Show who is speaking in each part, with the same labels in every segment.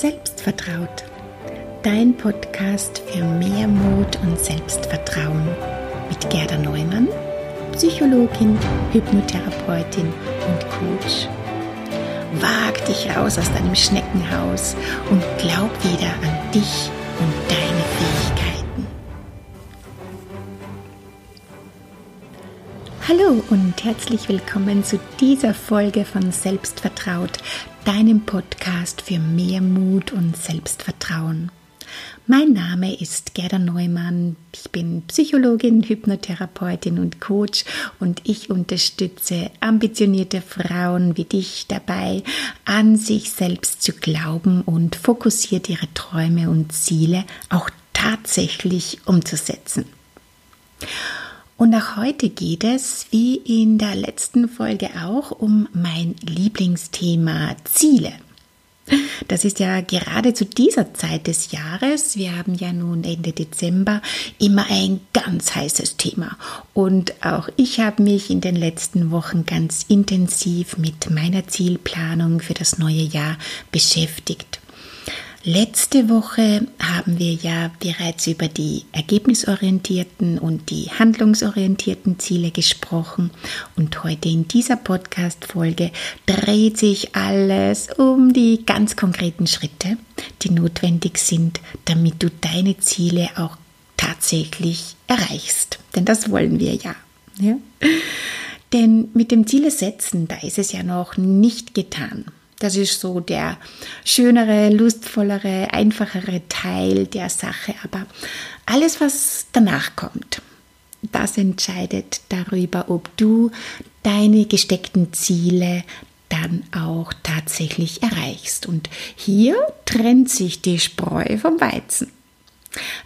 Speaker 1: Selbstvertraut, dein Podcast für mehr Mut und Selbstvertrauen. Mit Gerda Neumann, Psychologin, Hypnotherapeutin und Coach. Wag dich raus aus deinem Schneckenhaus und glaub wieder an dich Hallo und herzlich willkommen zu dieser Folge von Selbstvertraut, deinem Podcast für mehr Mut und Selbstvertrauen. Mein Name ist Gerda Neumann. Ich bin Psychologin, Hypnotherapeutin und Coach und ich unterstütze ambitionierte Frauen wie dich dabei, an sich selbst zu glauben und fokussiert ihre Träume und Ziele auch tatsächlich umzusetzen. Und auch heute geht es, wie in der letzten Folge auch, um mein Lieblingsthema Ziele. Das ist ja gerade zu dieser Zeit des Jahres, wir haben ja nun Ende Dezember, immer ein ganz heißes Thema. Und auch ich habe mich in den letzten Wochen ganz intensiv mit meiner Zielplanung für das neue Jahr beschäftigt. Letzte Woche haben wir ja bereits über die ergebnisorientierten und die handlungsorientierten Ziele gesprochen und heute in dieser Podcast-Folge dreht sich alles um die ganz konkreten Schritte, die notwendig sind, damit du deine Ziele auch tatsächlich erreichst. Denn das wollen wir ja. ja? Denn mit dem Ziele setzen, da ist es ja noch nicht getan. Das ist so der schönere, lustvollere, einfachere Teil der Sache. Aber alles, was danach kommt, das entscheidet darüber, ob du deine gesteckten Ziele dann auch tatsächlich erreichst. Und hier trennt sich die Spreu vom Weizen.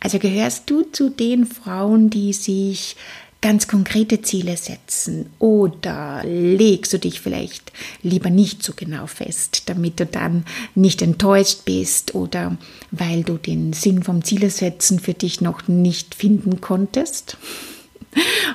Speaker 1: Also gehörst du zu den Frauen, die sich ganz konkrete Ziele setzen oder legst du dich vielleicht lieber nicht so genau fest, damit du dann nicht enttäuscht bist oder weil du den Sinn vom Ziele setzen für dich noch nicht finden konntest?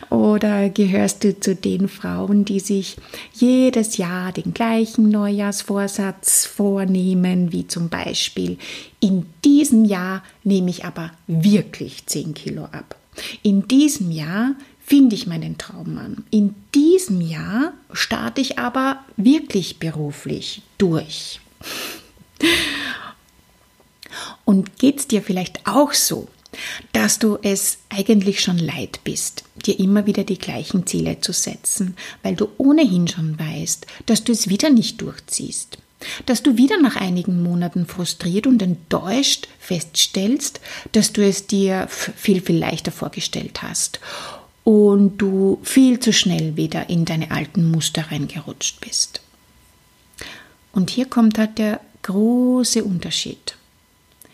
Speaker 1: Oder gehörst du zu den Frauen, die sich jedes Jahr den gleichen Neujahrsvorsatz vornehmen, wie zum Beispiel, in diesem Jahr nehme ich aber wirklich 10 Kilo ab. In diesem Jahr finde ich meinen Traummann. In diesem Jahr starte ich aber wirklich beruflich durch. Und geht es dir vielleicht auch so, dass du es eigentlich schon leid bist, dir immer wieder die gleichen Ziele zu setzen, weil du ohnehin schon weißt, dass du es wieder nicht durchziehst, dass du wieder nach einigen Monaten frustriert und enttäuscht feststellst, dass du es dir viel, viel leichter vorgestellt hast und du viel zu schnell wieder in deine alten Muster reingerutscht bist. Und hier kommt halt der große Unterschied.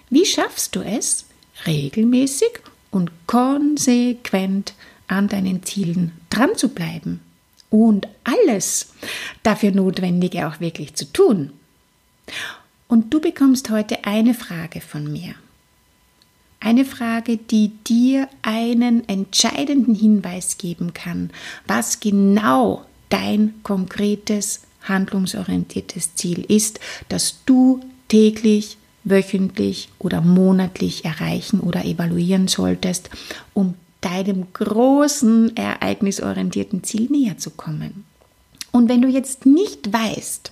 Speaker 1: Wie schaffst du es, regelmäßig und konsequent an deinen Zielen dran zu bleiben und alles dafür Notwendige auch wirklich zu tun? Und du bekommst heute eine Frage von mir. Eine Frage, die dir einen entscheidenden Hinweis geben kann, was genau dein konkretes handlungsorientiertes Ziel ist, das du täglich, wöchentlich oder monatlich erreichen oder evaluieren solltest, um deinem großen ereignisorientierten Ziel näher zu kommen. Und wenn du jetzt nicht weißt,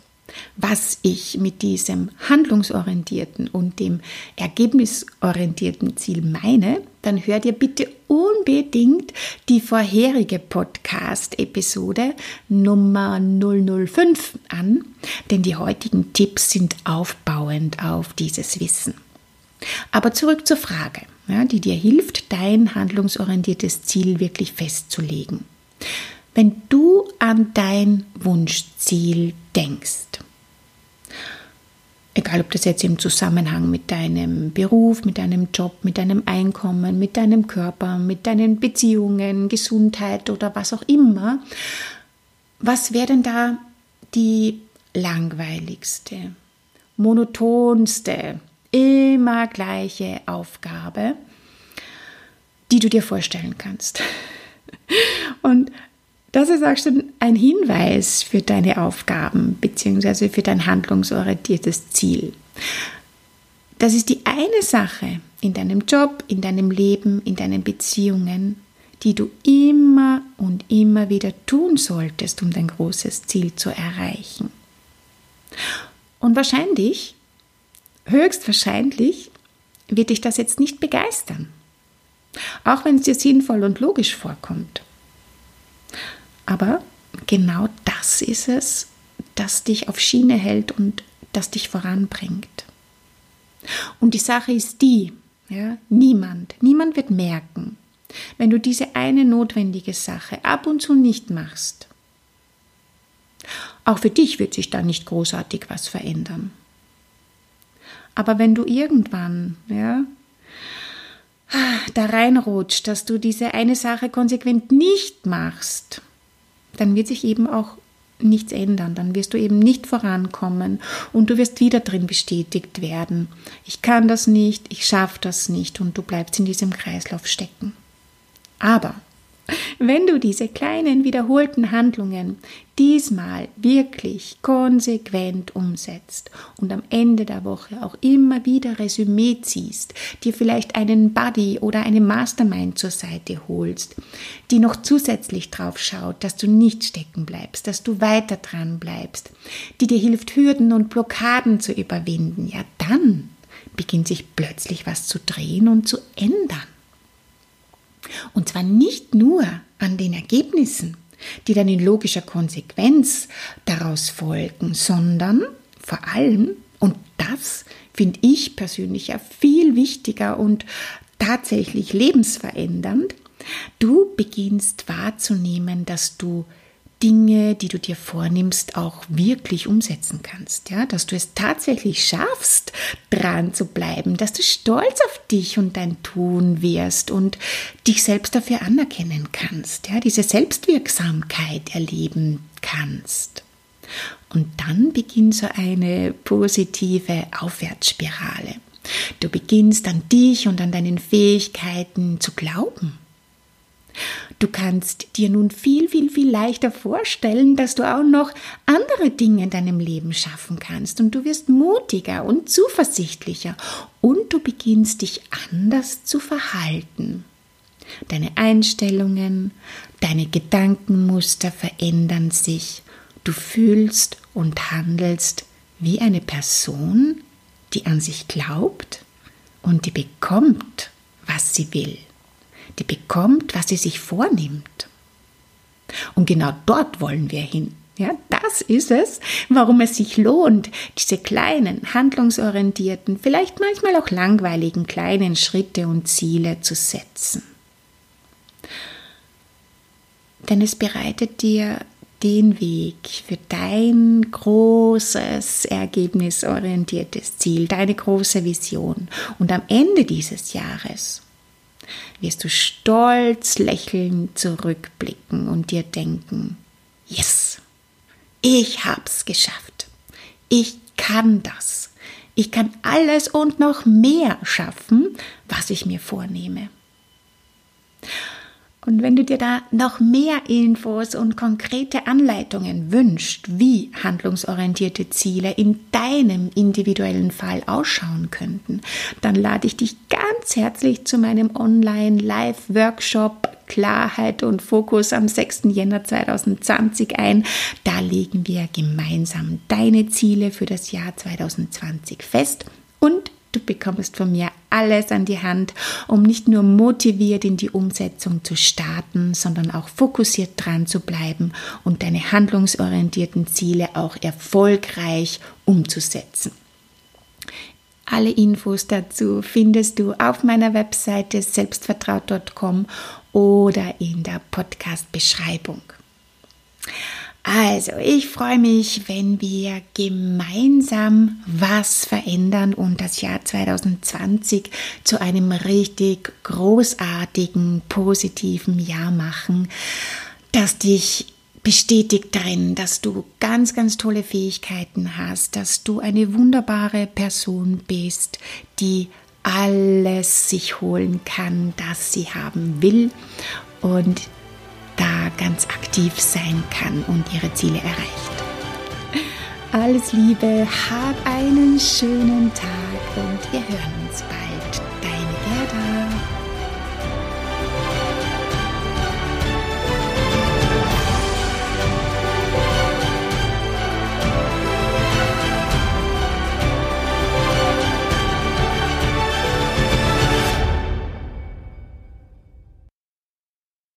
Speaker 1: was ich mit diesem handlungsorientierten und dem ergebnisorientierten Ziel meine, dann hör dir bitte unbedingt die vorherige Podcast-Episode Nummer 005 an, denn die heutigen Tipps sind aufbauend auf dieses Wissen. Aber zurück zur Frage, die dir hilft, dein handlungsorientiertes Ziel wirklich festzulegen. Wenn du an dein Wunschziel denkst, egal ob das jetzt im Zusammenhang mit deinem Beruf, mit deinem Job, mit deinem Einkommen, mit deinem Körper, mit deinen Beziehungen, Gesundheit oder was auch immer, was wäre denn da die langweiligste, monotonste, immer gleiche Aufgabe, die du dir vorstellen kannst? Und das ist auch schon ein Hinweis für deine Aufgaben bzw. für dein handlungsorientiertes Ziel. das ist die eine Sache in deinem Job, in deinem Leben, in deinen Beziehungen, die du immer und immer wieder tun solltest, um dein großes Ziel zu erreichen. Und wahrscheinlich, höchstwahrscheinlich, wird dich das jetzt nicht begeistern. Auch wenn es dir sinnvoll und logisch vorkommt. Aber genau das ist es, das dich auf Schiene hält und das dich voranbringt. Und die Sache ist die, ja, niemand, niemand wird merken, wenn du diese eine notwendige Sache ab und zu nicht machst. Auch für dich wird sich da nicht großartig was verändern. Aber wenn du irgendwann, ja, da reinrutscht, dass du diese eine Sache konsequent nicht machst, dann wird sich eben auch nichts ändern. Dann wirst du eben nicht vorankommen und du wirst wieder drin bestätigt werden. Ich kann das nicht, ich schaffe das nicht und du bleibst in diesem Kreislauf stecken. Aber wenn du diese kleinen wiederholten Handlungen diesmal wirklich konsequent umsetzt und am Ende der Woche auch immer wieder Resümee ziehst, dir vielleicht einen Buddy oder eine Mastermind zur Seite holst, die noch zusätzlich drauf schaut, dass du nicht stecken bleibst, dass du weiter dran bleibst, die dir hilft, Hürden und Blockaden zu überwinden, ja dann beginnt sich plötzlich was zu drehen und zu ändern. Und zwar nicht nur an den Ergebnissen, die dann in logischer Konsequenz daraus folgen, sondern vor allem, und das finde ich persönlich ja viel wichtiger und tatsächlich lebensverändernd, du beginnst wahrzunehmen, dass du Dinge, die du dir vornimmst, auch wirklich umsetzen kannst. Ja, dass du es tatsächlich schaffst, dran zu bleiben, dass du stolz auf dich und dein Tun wirst und dich selbst dafür anerkennen kannst. Ja, diese Selbstwirksamkeit erleben kannst. Und dann beginnt so eine positive Aufwärtsspirale. Du beginnst an dich und an deinen Fähigkeiten zu glauben Du kannst dir nun viel, viel, viel leichter vorstellen, dass du auch noch andere Dinge in deinem Leben schaffen kannst und du wirst mutiger und zuversichtlicher und du beginnst dich anders zu verhalten. Deine Einstellungen, deine Gedankenmuster verändern sich. Du fühlst und handelst wie eine Person, die an sich glaubt und die bekommt, was sie will die bekommt, was sie sich vornimmt. Und genau dort wollen wir hin. Ja, das ist es, warum es sich lohnt, diese kleinen, handlungsorientierten, vielleicht manchmal auch langweiligen kleinen Schritte und Ziele zu setzen. Denn es bereitet dir den Weg für dein großes, ergebnisorientiertes Ziel, deine große Vision. Und am Ende dieses Jahres wirst du stolz lächelnd zurückblicken und dir denken, yes, ich hab's geschafft. Ich kann das. Ich kann alles und noch mehr schaffen, was ich mir vornehme. Und wenn du dir da noch mehr Infos und konkrete Anleitungen wünschst, wie handlungsorientierte Ziele in deinem individuellen Fall ausschauen könnten, dann lade ich dich ganz herzlich zu meinem Online-Live-Workshop Klarheit und Fokus am 6. Jänner 2020 ein. Da legen wir gemeinsam deine Ziele für das Jahr 2020 fest und Du bekommst von mir alles an die Hand, um nicht nur motiviert in die Umsetzung zu starten, sondern auch fokussiert dran zu bleiben und deine handlungsorientierten Ziele auch erfolgreich umzusetzen. Alle Infos dazu findest du auf meiner Webseite selbstvertraut.com oder in der Podcast-Beschreibung. Also, ich freue mich, wenn wir gemeinsam was verändern und das Jahr 2020 zu einem richtig großartigen, positiven Jahr machen, das dich bestätigt darin, dass du ganz, ganz tolle Fähigkeiten hast, dass du eine wunderbare Person bist, die alles sich holen kann, das sie haben will und da ganz aktiv sein kann und ihre Ziele erreicht. Alles Liebe, hab einen schönen Tag. und wir hören uns bald.